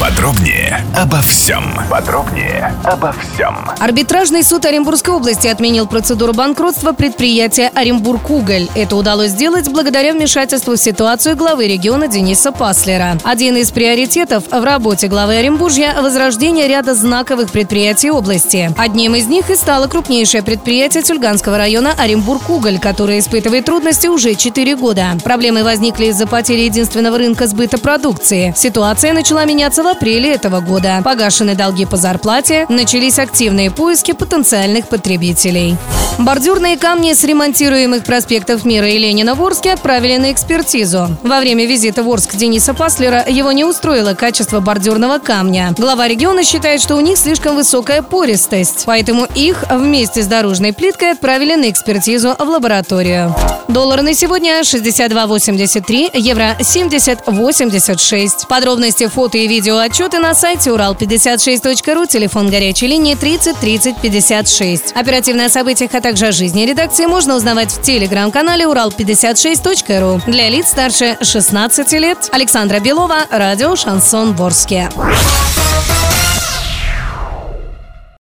Подробнее обо всем. Подробнее обо всем. Арбитражный суд Оренбургской области отменил процедуру банкротства предприятия «Оренбург-Уголь». Это удалось сделать благодаря вмешательству в ситуацию главы региона Дениса Паслера. Один из приоритетов в работе главы Оренбуржья – возрождение ряда знаковых предприятий области. Одним из них и стало крупнейшее предприятие Тюльганского района «Оренбург-Уголь», которое испытывает трудности уже 4 года. Проблемы возникли из-за потери единственного рынка сбыта продукции. Ситуация начала меняться в апреле этого года. Погашены долги по зарплате, начались активные поиски потенциальных потребителей. Бордюрные камни с ремонтируемых проспектов Мира и Ленина в Орске отправили на экспертизу. Во время визита в Орск Дениса Паслера его не устроило качество бордюрного камня. Глава региона считает, что у них слишком высокая пористость, поэтому их вместе с дорожной плиткой отправили на экспертизу в лабораторию. Доллар на сегодня 62.83, евро 70.86. Подробности, фото и видео отчеты на сайте урал56.ру, телефон горячей линии 30 30 56. Оперативные о событиях, а также о жизни редакции можно узнавать в телеграм-канале урал56.ру. Для лиц старше 16 лет. Александра Белова, радио «Шансон Ворске».